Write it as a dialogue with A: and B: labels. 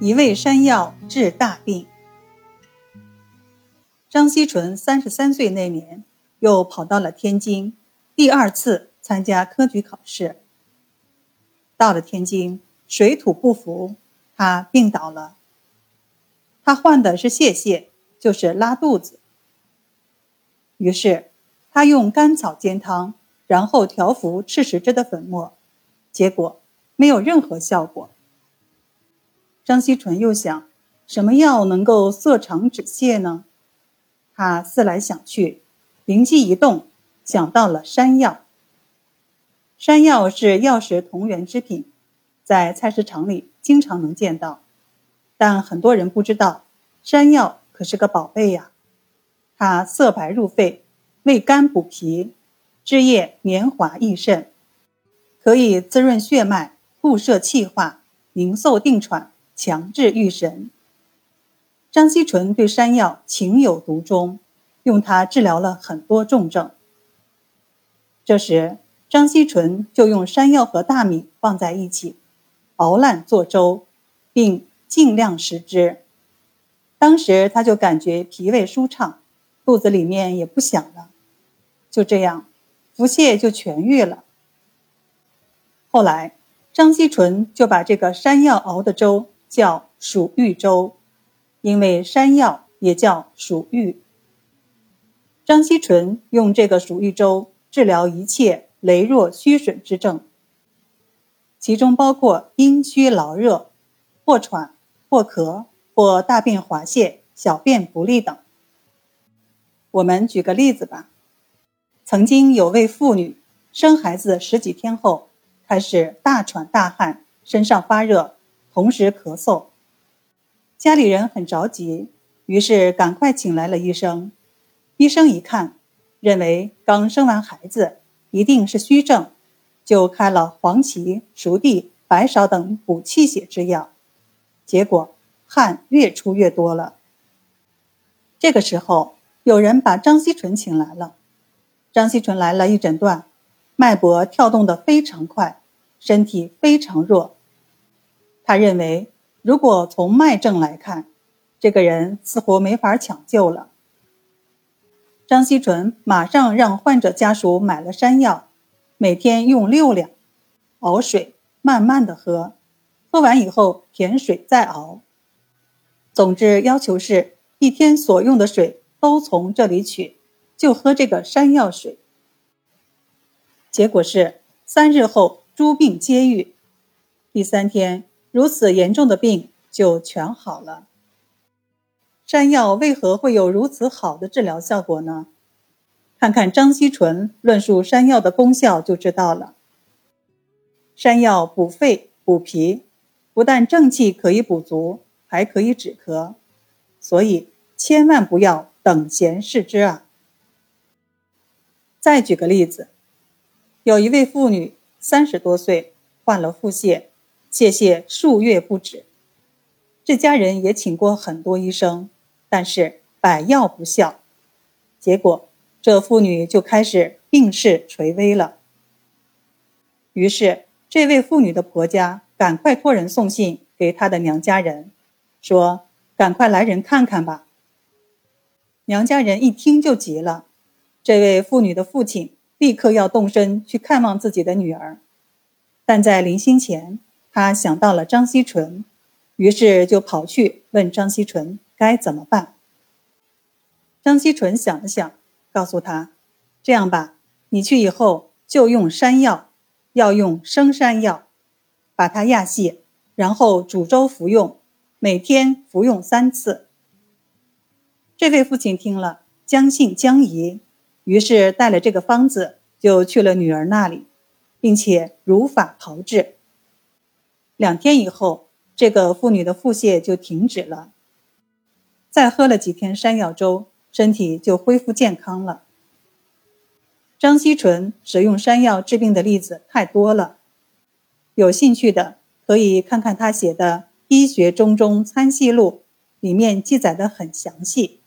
A: 一味山药治大病。张锡纯三十三岁那年，又跑到了天津，第二次参加科举考试。到了天津，水土不服，他病倒了。他患的是泄泻，就是拉肚子。于是，他用甘草煎汤，然后调服赤石脂的粉末，结果没有任何效果。张锡纯又想，什么药能够涩肠止泻呢？他思来想去，灵机一动，想到了山药。山药是药食同源之品，在菜市场里经常能见到，但很多人不知道，山药可是个宝贝呀。它色白入肺，味甘补脾，汁液绵滑益肾，可以滋润血脉，固摄气化，宁嗽定喘。强制御神。张锡纯对山药情有独钟，用它治疗了很多重症。这时，张锡纯就用山药和大米放在一起，熬烂做粥，并尽量食之。当时他就感觉脾胃舒畅，肚子里面也不响了。就这样，腹泻就痊愈了。后来，张锡纯就把这个山药熬的粥。叫蜀玉粥，因为山药也叫蜀玉。张锡纯用这个蜀玉粥治疗一切羸弱虚损之症，其中包括阴虚劳热、或喘、或咳、或大便滑泻、小便不利等。我们举个例子吧，曾经有位妇女生孩子十几天后，开始大喘大汗，身上发热。同时咳嗽，家里人很着急，于是赶快请来了医生。医生一看，认为刚生完孩子，一定是虚症，就开了黄芪、熟地、白芍等补气血之药。结果汗越出越多了。这个时候，有人把张锡纯请来了。张锡纯来了一诊断，脉搏跳动得非常快，身体非常弱。他认为，如果从脉症来看，这个人似乎没法抢救了。张锡纯马上让患者家属买了山药，每天用六两，熬水，慢慢的喝，喝完以后填水再熬。总之要求是一天所用的水都从这里取，就喝这个山药水。结果是三日后诸病皆愈，第三天。如此严重的病就全好了。山药为何会有如此好的治疗效果呢？看看张锡纯论述山药的功效就知道了。山药补肺补脾，不但正气可以补足，还可以止咳，所以千万不要等闲视之啊！再举个例子，有一位妇女三十多岁，患了腹泻。泄泻数月不止，这家人也请过很多医生，但是百药不效，结果这妇女就开始病势垂危了。于是这位妇女的婆家赶快托人送信给她的娘家人，说：“赶快来人看看吧。”娘家人一听就急了，这位妇女的父亲立刻要动身去看望自己的女儿，但在临行前。他想到了张锡纯，于是就跑去问张锡纯该怎么办。张锡纯想了想，告诉他：“这样吧，你去以后就用山药，要用生山药，把它压细，然后煮粥服用，每天服用三次。”这位父亲听了，将信将疑，于是带了这个方子就去了女儿那里，并且如法炮制。两天以后，这个妇女的腹泻就停止了。再喝了几天山药粥，身体就恢复健康了。张锡纯使用山药治病的例子太多了，有兴趣的可以看看他写的《医学中中参细录》，里面记载的很详细。